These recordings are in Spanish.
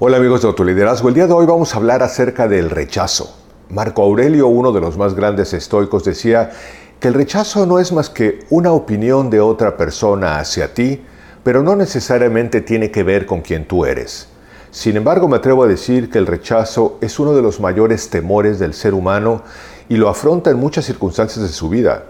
Hola amigos de Autoliderazgo, el día de hoy vamos a hablar acerca del rechazo. Marco Aurelio, uno de los más grandes estoicos, decía que el rechazo no es más que una opinión de otra persona hacia ti, pero no necesariamente tiene que ver con quien tú eres. Sin embargo, me atrevo a decir que el rechazo es uno de los mayores temores del ser humano y lo afronta en muchas circunstancias de su vida.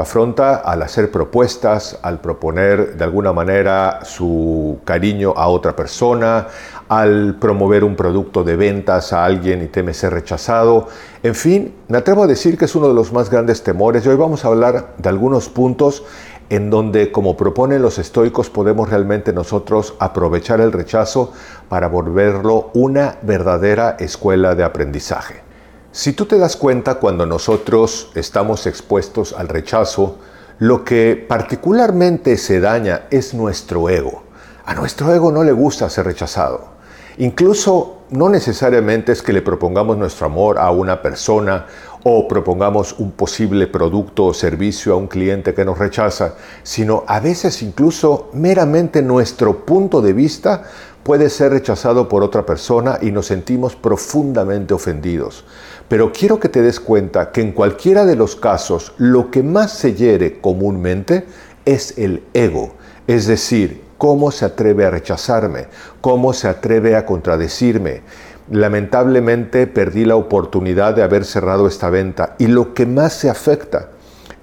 Afronta al hacer propuestas, al proponer de alguna manera su cariño a otra persona, al promover un producto de ventas a alguien y teme ser rechazado. En fin, me atrevo a decir que es uno de los más grandes temores y hoy vamos a hablar de algunos puntos en donde, como proponen los estoicos, podemos realmente nosotros aprovechar el rechazo para volverlo una verdadera escuela de aprendizaje. Si tú te das cuenta cuando nosotros estamos expuestos al rechazo, lo que particularmente se daña es nuestro ego. A nuestro ego no le gusta ser rechazado. Incluso no necesariamente es que le propongamos nuestro amor a una persona o propongamos un posible producto o servicio a un cliente que nos rechaza, sino a veces incluso meramente nuestro punto de vista puede ser rechazado por otra persona y nos sentimos profundamente ofendidos. Pero quiero que te des cuenta que en cualquiera de los casos lo que más se hiere comúnmente es el ego, es decir, ¿Cómo se atreve a rechazarme? ¿Cómo se atreve a contradecirme? Lamentablemente perdí la oportunidad de haber cerrado esta venta y lo que más se afecta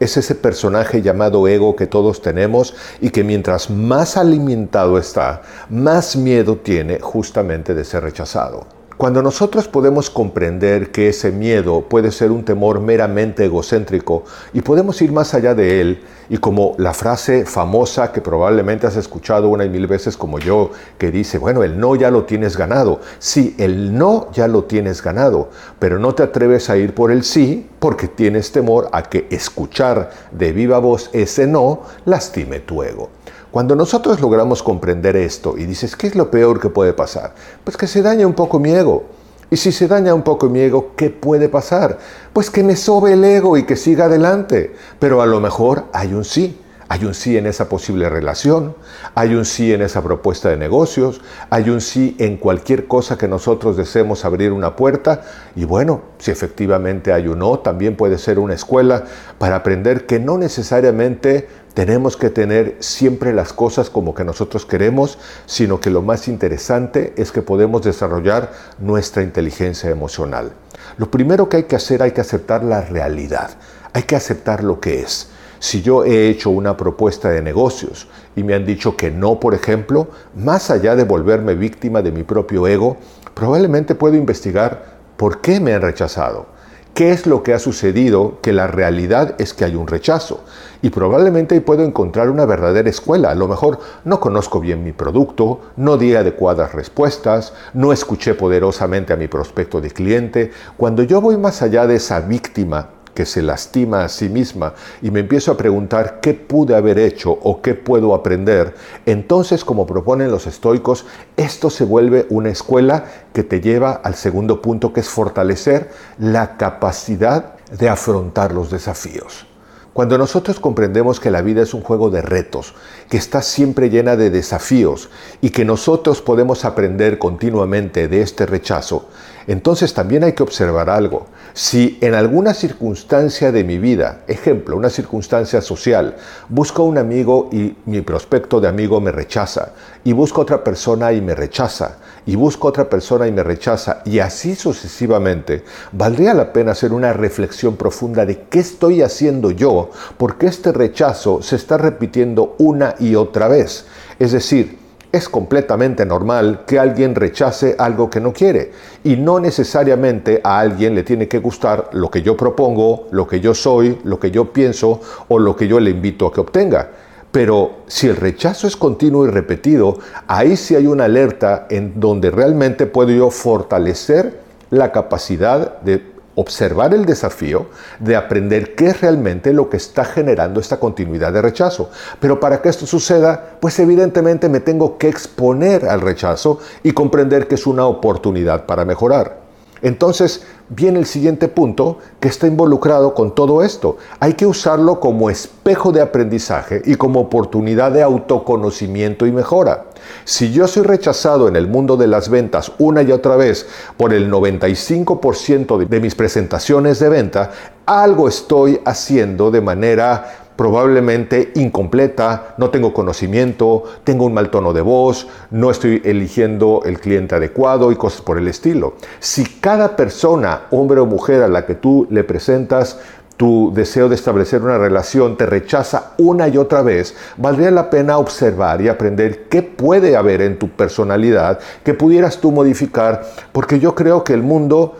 es ese personaje llamado ego que todos tenemos y que mientras más alimentado está, más miedo tiene justamente de ser rechazado. Cuando nosotros podemos comprender que ese miedo puede ser un temor meramente egocéntrico y podemos ir más allá de él, y como la frase famosa que probablemente has escuchado una y mil veces como yo, que dice, bueno, el no ya lo tienes ganado. Sí, el no ya lo tienes ganado, pero no te atreves a ir por el sí porque tienes temor a que escuchar de viva voz ese no lastime tu ego. Cuando nosotros logramos comprender esto y dices, ¿qué es lo peor que puede pasar? Pues que se daña un poco mi ego. Y si se daña un poco mi ego, ¿qué puede pasar? Pues que me sobe el ego y que siga adelante. Pero a lo mejor hay un sí. Hay un sí en esa posible relación, hay un sí en esa propuesta de negocios, hay un sí en cualquier cosa que nosotros deseemos abrir una puerta y bueno, si efectivamente hay un no, también puede ser una escuela para aprender que no necesariamente tenemos que tener siempre las cosas como que nosotros queremos, sino que lo más interesante es que podemos desarrollar nuestra inteligencia emocional. Lo primero que hay que hacer hay que aceptar la realidad, hay que aceptar lo que es. Si yo he hecho una propuesta de negocios y me han dicho que no, por ejemplo, más allá de volverme víctima de mi propio ego, probablemente puedo investigar por qué me han rechazado. ¿Qué es lo que ha sucedido? Que la realidad es que hay un rechazo. Y probablemente puedo encontrar una verdadera escuela. A lo mejor no conozco bien mi producto, no di adecuadas respuestas, no escuché poderosamente a mi prospecto de cliente. Cuando yo voy más allá de esa víctima que se lastima a sí misma y me empiezo a preguntar qué pude haber hecho o qué puedo aprender, entonces como proponen los estoicos, esto se vuelve una escuela que te lleva al segundo punto que es fortalecer la capacidad de afrontar los desafíos. Cuando nosotros comprendemos que la vida es un juego de retos, que está siempre llena de desafíos y que nosotros podemos aprender continuamente de este rechazo, entonces también hay que observar algo. Si en alguna circunstancia de mi vida, ejemplo, una circunstancia social, busco un amigo y mi prospecto de amigo me rechaza, y busco otra persona y me rechaza, y busco otra persona y me rechaza, y así sucesivamente, valdría la pena hacer una reflexión profunda de qué estoy haciendo yo, porque este rechazo se está repitiendo una y otra vez. Es decir, es completamente normal que alguien rechace algo que no quiere y no necesariamente a alguien le tiene que gustar lo que yo propongo, lo que yo soy, lo que yo pienso o lo que yo le invito a que obtenga. Pero si el rechazo es continuo y repetido, ahí sí hay una alerta en donde realmente puedo yo fortalecer la capacidad de observar el desafío de aprender qué es realmente lo que está generando esta continuidad de rechazo. Pero para que esto suceda, pues evidentemente me tengo que exponer al rechazo y comprender que es una oportunidad para mejorar. Entonces, viene el siguiente punto que está involucrado con todo esto. Hay que usarlo como espejo de aprendizaje y como oportunidad de autoconocimiento y mejora. Si yo soy rechazado en el mundo de las ventas una y otra vez por el 95% de mis presentaciones de venta, algo estoy haciendo de manera probablemente incompleta, no tengo conocimiento, tengo un mal tono de voz, no estoy eligiendo el cliente adecuado y cosas por el estilo. Si cada persona, hombre o mujer a la que tú le presentas tu deseo de establecer una relación te rechaza una y otra vez, valdría la pena observar y aprender qué puede haber en tu personalidad que pudieras tú modificar, porque yo creo que el mundo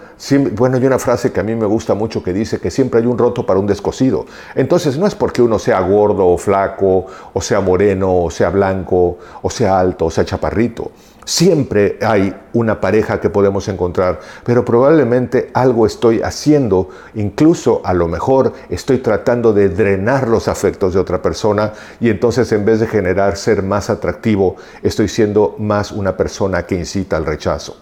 bueno, hay una frase que a mí me gusta mucho que dice que siempre hay un roto para un descosido. Entonces no es porque uno sea gordo o flaco, o sea moreno, o sea blanco, o sea alto, o sea chaparrito. Siempre hay una pareja que podemos encontrar, pero probablemente algo estoy haciendo, incluso a lo mejor estoy tratando de drenar los afectos de otra persona y entonces en vez de generar ser más atractivo, estoy siendo más una persona que incita al rechazo.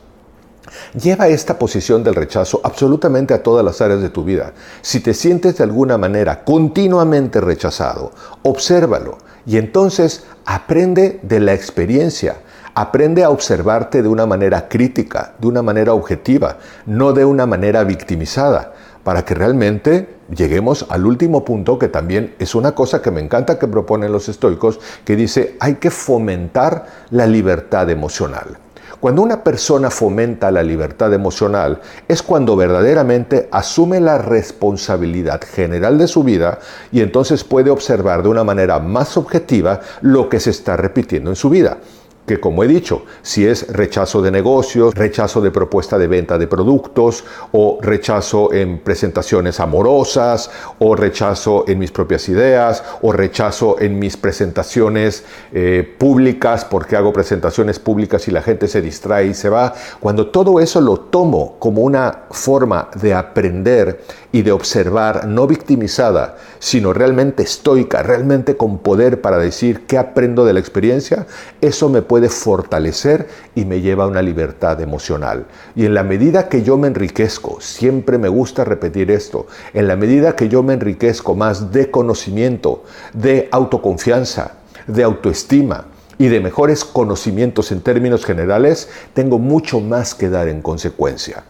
Lleva esta posición del rechazo absolutamente a todas las áreas de tu vida. Si te sientes de alguna manera continuamente rechazado, obsérvalo y entonces aprende de la experiencia. Aprende a observarte de una manera crítica, de una manera objetiva, no de una manera victimizada, para que realmente lleguemos al último punto que también es una cosa que me encanta que proponen los estoicos, que dice hay que fomentar la libertad emocional. Cuando una persona fomenta la libertad emocional es cuando verdaderamente asume la responsabilidad general de su vida y entonces puede observar de una manera más objetiva lo que se está repitiendo en su vida que como he dicho, si es rechazo de negocios, rechazo de propuesta de venta de productos, o rechazo en presentaciones amorosas, o rechazo en mis propias ideas, o rechazo en mis presentaciones eh, públicas, porque hago presentaciones públicas y la gente se distrae y se va, cuando todo eso lo tomo como una forma de aprender y de observar, no victimizada, sino realmente estoica, realmente con poder para decir qué aprendo de la experiencia, eso me puede fortalecer y me lleva a una libertad emocional. Y en la medida que yo me enriquezco, siempre me gusta repetir esto, en la medida que yo me enriquezco más de conocimiento, de autoconfianza, de autoestima, y de mejores conocimientos en términos generales, tengo mucho más que dar en consecuencia.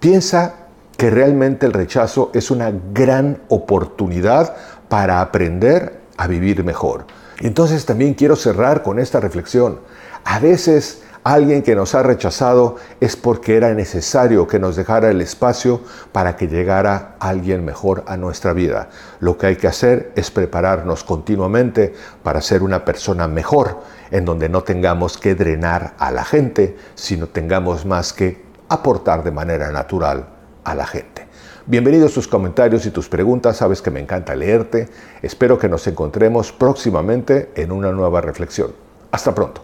Piensa que realmente el rechazo es una gran oportunidad para aprender a vivir mejor. Entonces también quiero cerrar con esta reflexión. A veces alguien que nos ha rechazado es porque era necesario que nos dejara el espacio para que llegara alguien mejor a nuestra vida. Lo que hay que hacer es prepararnos continuamente para ser una persona mejor, en donde no tengamos que drenar a la gente, sino tengamos más que aportar de manera natural a la gente. Bienvenidos tus comentarios y tus preguntas, sabes que me encanta leerte. Espero que nos encontremos próximamente en una nueva reflexión. Hasta pronto.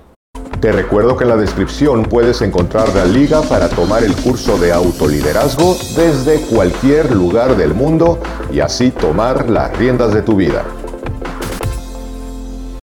Te recuerdo que en la descripción puedes encontrar la liga para tomar el curso de autoliderazgo desde cualquier lugar del mundo y así tomar las riendas de tu vida.